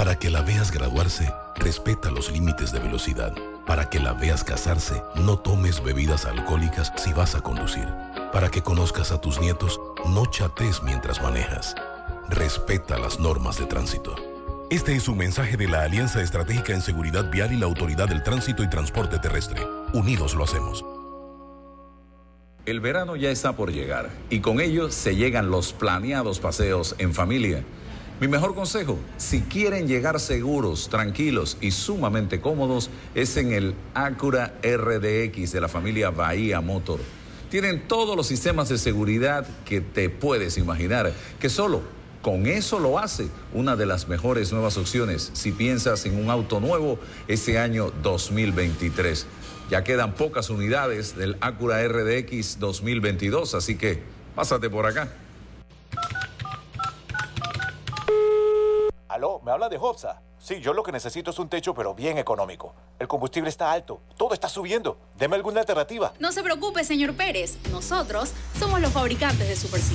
Para que la veas graduarse, respeta los límites de velocidad. Para que la veas casarse, no tomes bebidas alcohólicas si vas a conducir. Para que conozcas a tus nietos, no chates mientras manejas. Respeta las normas de tránsito. Este es un mensaje de la Alianza Estratégica en Seguridad Vial y la Autoridad del Tránsito y Transporte Terrestre. Unidos lo hacemos. El verano ya está por llegar y con ello se llegan los planeados paseos en familia. Mi mejor consejo, si quieren llegar seguros, tranquilos y sumamente cómodos, es en el Acura RDX de la familia Bahía Motor. Tienen todos los sistemas de seguridad que te puedes imaginar, que solo con eso lo hace una de las mejores nuevas opciones si piensas en un auto nuevo este año 2023. Ya quedan pocas unidades del Acura RDX 2022, así que pásate por acá. Aló, me habla de Hobsa. Sí, yo lo que necesito es un techo, pero bien económico. El combustible está alto, todo está subiendo. Deme alguna alternativa. No se preocupe, señor Pérez. Nosotros somos los fabricantes de Super C.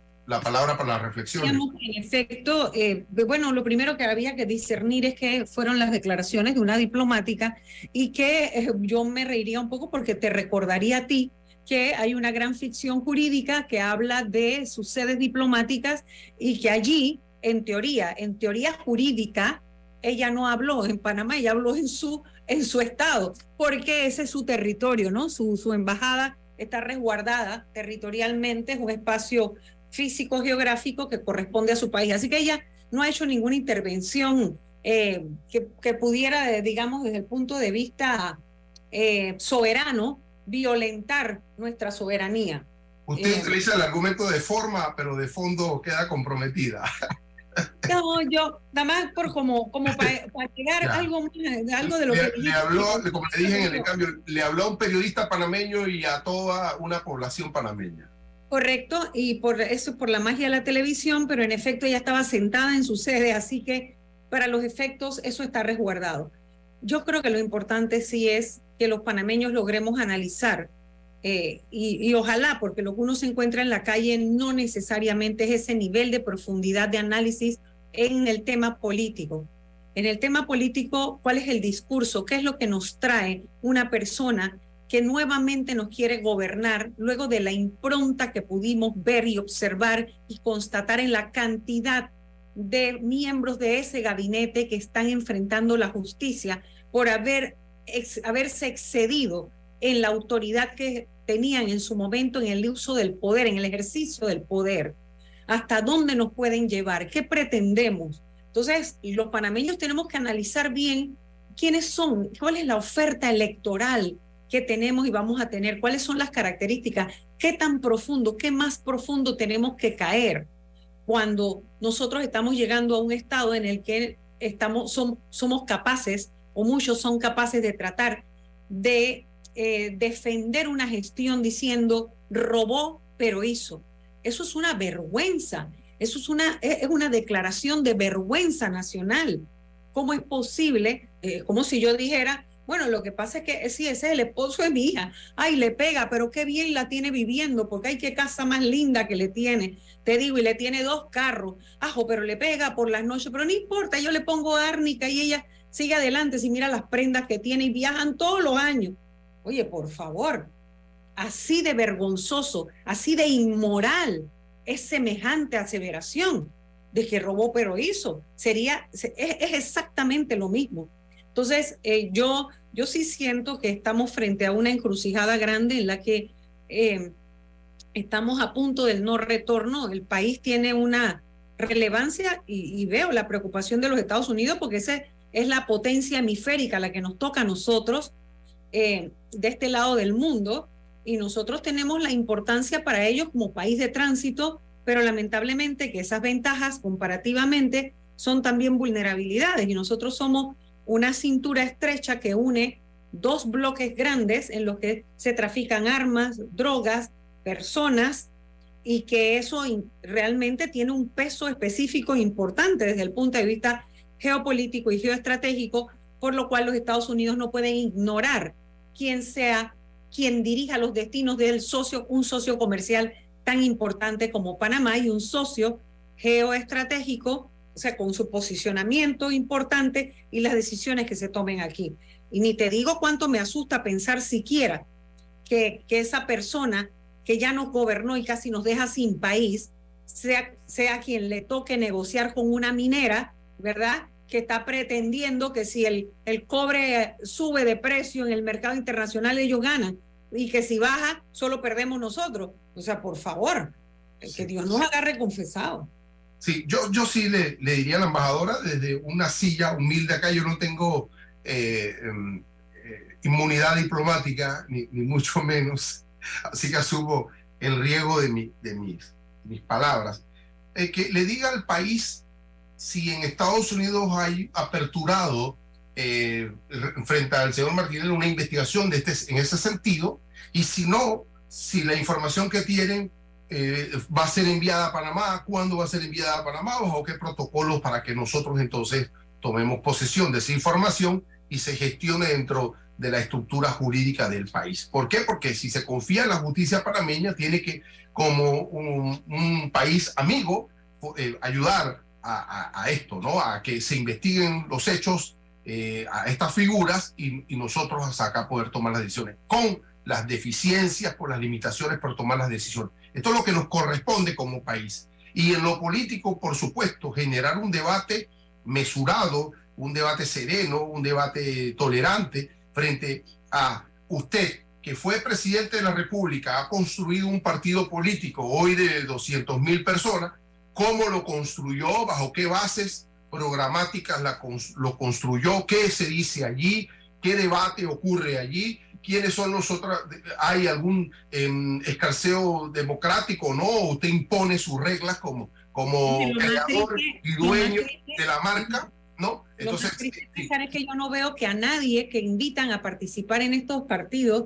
la palabra para la reflexión. Digamos, en efecto, eh, bueno, lo primero que había que discernir es que fueron las declaraciones de una diplomática y que eh, yo me reiría un poco porque te recordaría a ti que hay una gran ficción jurídica que habla de sus sedes diplomáticas y que allí, en teoría, en teoría jurídica, ella no habló en Panamá, ella habló en su, en su estado, porque ese es su territorio, ¿no? Su, su embajada está resguardada territorialmente, es un espacio físico geográfico que corresponde a su país. Así que ella no ha hecho ninguna intervención eh, que, que, pudiera, eh, digamos, desde el punto de vista eh, soberano, violentar nuestra soberanía. Usted utiliza el argumento de forma, pero de fondo queda comprometida. No, yo, nada más por como, como para, para llegar algo, algo de lo le, que... Le habló, como le dije en el cambio, le habló a un periodista panameño y a toda una población panameña. Correcto, y por eso, por la magia de la televisión, pero en efecto ella estaba sentada en su sede, así que para los efectos eso está resguardado. Yo creo que lo importante sí es que los panameños logremos analizar eh, y, y, ojalá, porque lo que uno se encuentra en la calle no necesariamente es ese nivel de profundidad de análisis en el tema político. En el tema político, ¿cuál es el discurso? ¿Qué es lo que nos trae una persona que nuevamente nos quiere gobernar luego de la impronta que pudimos ver y observar y constatar en la cantidad de miembros de ese gabinete que están enfrentando la justicia por haber haberse excedido en la autoridad que tenían en su momento en el uso del poder, en el ejercicio del poder. hasta dónde nos pueden llevar, qué pretendemos. Entonces, los panameños tenemos que analizar bien quiénes son, cuál es la oferta electoral que tenemos y vamos a tener, cuáles son las características, qué tan profundo, qué más profundo tenemos que caer cuando nosotros estamos llegando a un estado en el que estamos, somos capaces, o muchos son capaces de tratar de eh, defender una gestión diciendo robó, pero hizo. Eso es una vergüenza, eso es una, es una declaración de vergüenza nacional. ¿Cómo es posible? Eh, como si yo dijera, bueno, lo que pasa es que sí, ese es el esposo de mi hija. Ay, le pega, pero qué bien la tiene viviendo, porque hay qué casa más linda que le tiene. Te digo, y le tiene dos carros. Ajo, pero le pega por las noches, pero no importa, yo le pongo árnica y ella sigue adelante si mira las prendas que tiene y viajan todos los años. Oye, por favor, así de vergonzoso, así de inmoral es semejante aseveración de que robó pero hizo. Sería, es, exactamente lo mismo. Entonces, eh, yo, yo sí siento que estamos frente a una encrucijada grande en la que eh, estamos a punto del no retorno. El país tiene una relevancia y, veo la preocupación de los Estados Unidos porque esa es la potencia hemisférica la que nos toca a nosotros eh, de este lado del mundo y nosotros tenemos la importancia para ellos como país de tránsito, pero lamentablemente que esas ventajas comparativamente son también vulnerabilidades y nosotros somos una cintura estrecha que une dos bloques grandes en los que se trafican armas, drogas, personas y que eso realmente tiene un peso específico importante desde el punto de vista geopolítico y geoestratégico, por lo cual los Estados Unidos no pueden ignorar quién sea quien dirija los destinos del socio, un socio comercial tan importante como Panamá y un socio geoestratégico, o sea, con su posicionamiento importante y las decisiones que se tomen aquí. Y ni te digo cuánto me asusta pensar siquiera que, que esa persona que ya nos gobernó y casi nos deja sin país, sea, sea quien le toque negociar con una minera, ¿verdad? que está pretendiendo que si el, el cobre sube de precio en el mercado internacional, ellos ganan. Y que si baja, solo perdemos nosotros. O sea, por favor, que Dios nos agarre confesado. Sí, yo, yo sí le, le, diría a la embajadora desde una silla humilde acá, yo no tengo eh, em, eh, inmunidad diplomática, ni, ni, mucho menos, así que asumo el riesgo de, mi, de mis, mis palabras. Eh, que le diga al país si en Estados Unidos hay aperturado eh, frente al señor Martínez una investigación de este, en ese sentido, y si no, si la información que tienen eh, va a ser enviada a Panamá, cuándo va a ser enviada a Panamá, o qué protocolos para que nosotros entonces tomemos posesión de esa información y se gestione dentro de la estructura jurídica del país. ¿Por qué? Porque si se confía en la justicia panameña, tiene que, como un, país amigo, eh, ayudar a, esto, ¿no? A que se investiguen los hechos eh, a estas figuras y, nosotros acá poder tomar las decisiones con las deficiencias, por las limitaciones para tomar las decisiones. Esto es lo que nos corresponde como país. Y en lo político, por supuesto, generar un debate mesurado, un debate sereno, un debate tolerante frente a usted, que fue presidente de la República, ha construido un partido político hoy de 200 mil personas, cómo lo construyó, bajo qué bases programáticas lo construyó, qué se dice allí, qué debate ocurre allí, quiénes son los otros, hay algún em, escarceo democrático o no, usted impone sus reglas como, como creador y dueño de la marca. ¿No? Entonces, lo es que yo no veo que a nadie que invitan a participar en estos partidos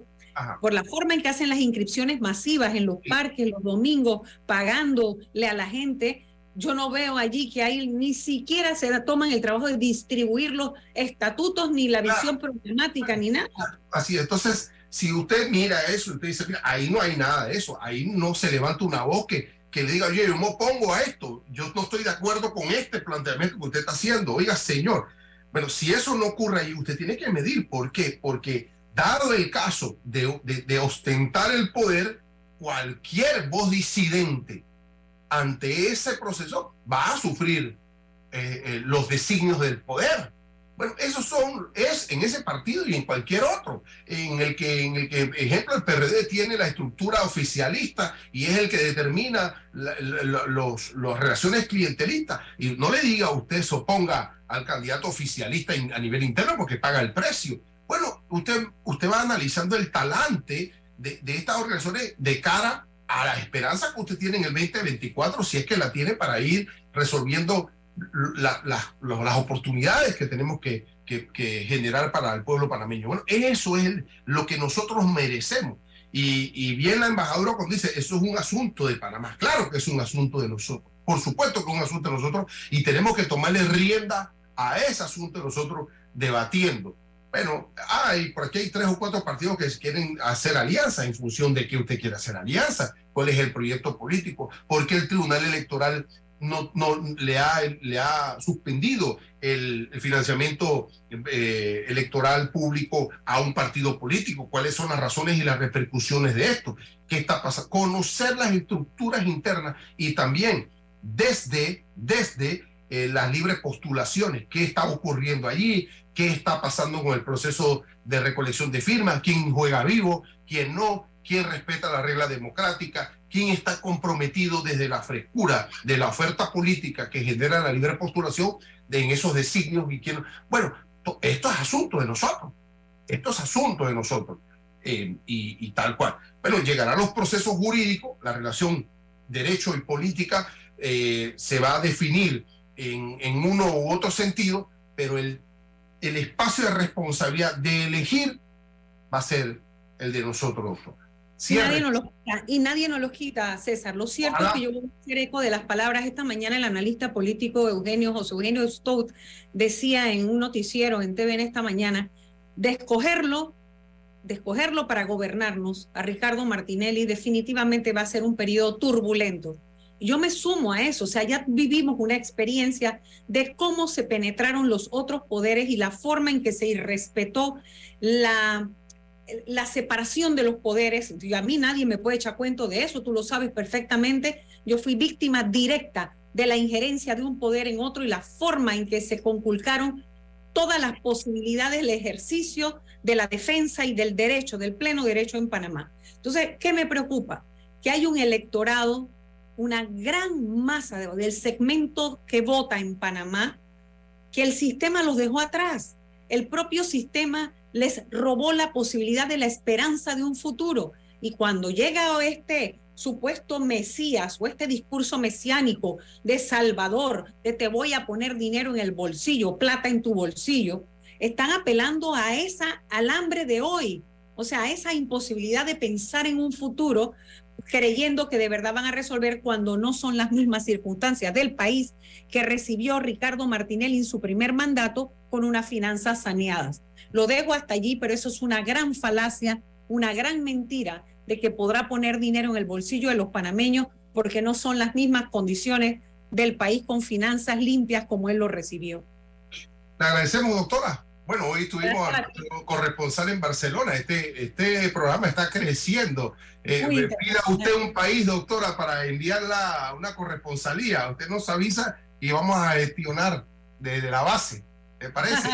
por la forma en que hacen las inscripciones masivas en los parques los domingos, pagándole a la gente, yo no veo allí que hay ni siquiera se toman el trabajo de distribuir los estatutos, ni la visión problemática, ni nada. Así, entonces, si usted mira eso, usted dice, mira, ahí no hay nada de eso, ahí no se levanta una voz que, que le diga, oye, yo me opongo a esto, yo no estoy de acuerdo con este planteamiento que usted está haciendo, oiga, señor. Bueno, si eso no ocurre ahí, usted tiene que medir. ¿Por qué? Porque dado el caso de, ostentar el poder, cualquier voz disidente ante ese proceso va a sufrir eh, eh, los designios del poder. Bueno, esos son, es en ese partido y en cualquier otro, en el que, en el que, ejemplo, el PRD tiene la estructura oficialista y es el que determina las relaciones clientelistas. Y no le diga usted se oponga al candidato oficialista a nivel interno porque paga el precio. Bueno, usted, usted va analizando el talante de, de estas organizaciones de cara a la esperanza que usted tiene en el 2024, si es que la tiene para ir resolviendo las oportunidades que tenemos que, generar para el pueblo panameño. Bueno, eso es lo que nosotros merecemos. Y, bien la embajadora cuando dice, eso es un asunto de Panamá. Claro que es un asunto de nosotros. Por supuesto que es un asunto de nosotros y tenemos que tomarle rienda a ese asunto de nosotros debatiendo. Bueno, hay, por aquí hay tres o cuatro partidos que quieren hacer alianza en función de qué usted quiere hacer alianza, cuál es el proyecto político, por qué el Tribunal Electoral no, no le, ha, le ha suspendido el, financiamiento eh, electoral público a un partido político, cuáles son las razones y las repercusiones de esto, qué está pasando, conocer las estructuras internas y también desde, desde eh, las libres postulaciones, qué está ocurriendo allí, qué está pasando con el proceso de recolección de firmas, quién juega vivo, quién no, quién respeta la regla democrática, quién está comprometido desde la frescura de la oferta política que genera la libre postulación en esos designios y quién. Bueno, esto es asunto de nosotros, esto es asunto de nosotros. Eh, y, tal cual. Bueno, llegarán los procesos jurídicos, la relación derecho y política eh, se va a definir en, en, uno u otro sentido, pero el, el espacio de responsabilidad de elegir va a ser el de nosotros. Y nadie, nos los quita, y nadie nos los quita, César. Lo cierto es que yo voy a hacer eco de las palabras. Esta mañana el analista político Eugenio José Eugenio Stout decía en un noticiero en TVN esta mañana, de escogerlo, de escogerlo para gobernarnos a Ricardo Martinelli definitivamente va a ser un periodo turbulento. Yo me sumo a eso, o sea, ya vivimos una experiencia de cómo se penetraron los otros poderes y la forma en que se irrespetó la la separación de los poderes, y a mí nadie me puede echar cuento de eso, tú lo sabes perfectamente, yo fui víctima directa de la injerencia de un poder en otro y la forma en que se conculcaron todas las posibilidades del ejercicio de la defensa y del derecho, del pleno derecho en Panamá. Entonces, ¿qué me preocupa? Que hay un electorado, una gran masa del segmento que vota en Panamá, que el sistema los dejó atrás. El propio sistema les robó la posibilidad de la esperanza de un futuro. Y cuando llega este supuesto Mesías o este discurso mesiánico de Salvador, de te voy a poner dinero en el bolsillo, plata en tu bolsillo, están apelando a esa alambre de hoy, o sea, a esa imposibilidad de pensar en un futuro creyendo que de verdad van a resolver cuando no son las mismas circunstancias del país que recibió Ricardo Martinelli en su primer mandato con unas finanzas saneadas. Lo dejo hasta allí, pero eso es una gran falacia, una gran mentira de que podrá poner dinero en el bolsillo de los panameños porque no son las mismas condiciones del país con finanzas limpias como él lo recibió. Le agradecemos, doctora. Bueno, hoy estuvimos corresponsal en Barcelona. Este, este programa está creciendo. Eh, pida usted un país, doctora, para enviarla a una corresponsalía. Usted nos avisa y vamos a gestionar desde la base. ¿Te parece?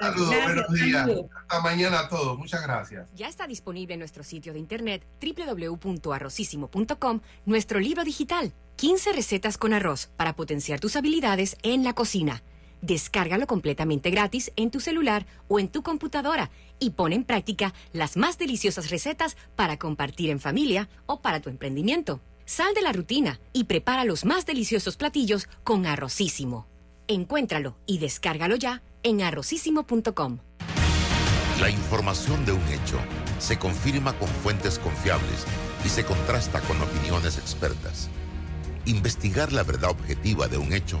Saludos, buenos días. Hasta mañana a todos. Muchas gracias. Ya está disponible en nuestro sitio de internet www.arrocísimo.com nuestro libro digital 15 recetas con arroz para potenciar tus habilidades en la cocina. Descárgalo completamente gratis en tu celular o en tu computadora y pon en práctica las más deliciosas recetas para compartir en familia o para tu emprendimiento. Sal de la rutina y prepara los más deliciosos platillos con Arrocísimo. Encuéntralo y descárgalo ya en arrocísimo.com. La información de un hecho se confirma con fuentes confiables y se contrasta con opiniones expertas. Investigar la verdad objetiva de un hecho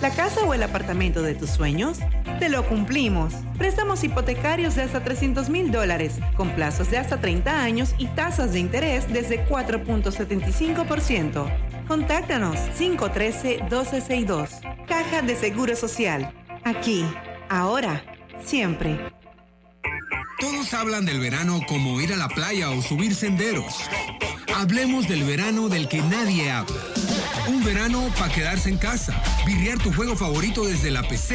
¿La casa o el apartamento de tus sueños? Te lo cumplimos. Préstamos hipotecarios de hasta 300 mil dólares, con plazos de hasta 30 años y tasas de interés desde 4.75%. Contáctanos 513-1262. Caja de Seguro Social. Aquí, ahora, siempre. Todos hablan del verano como ir a la playa o subir senderos. Hablemos del verano del que nadie habla. Un verano para quedarse en casa, virrear tu juego favorito desde la PC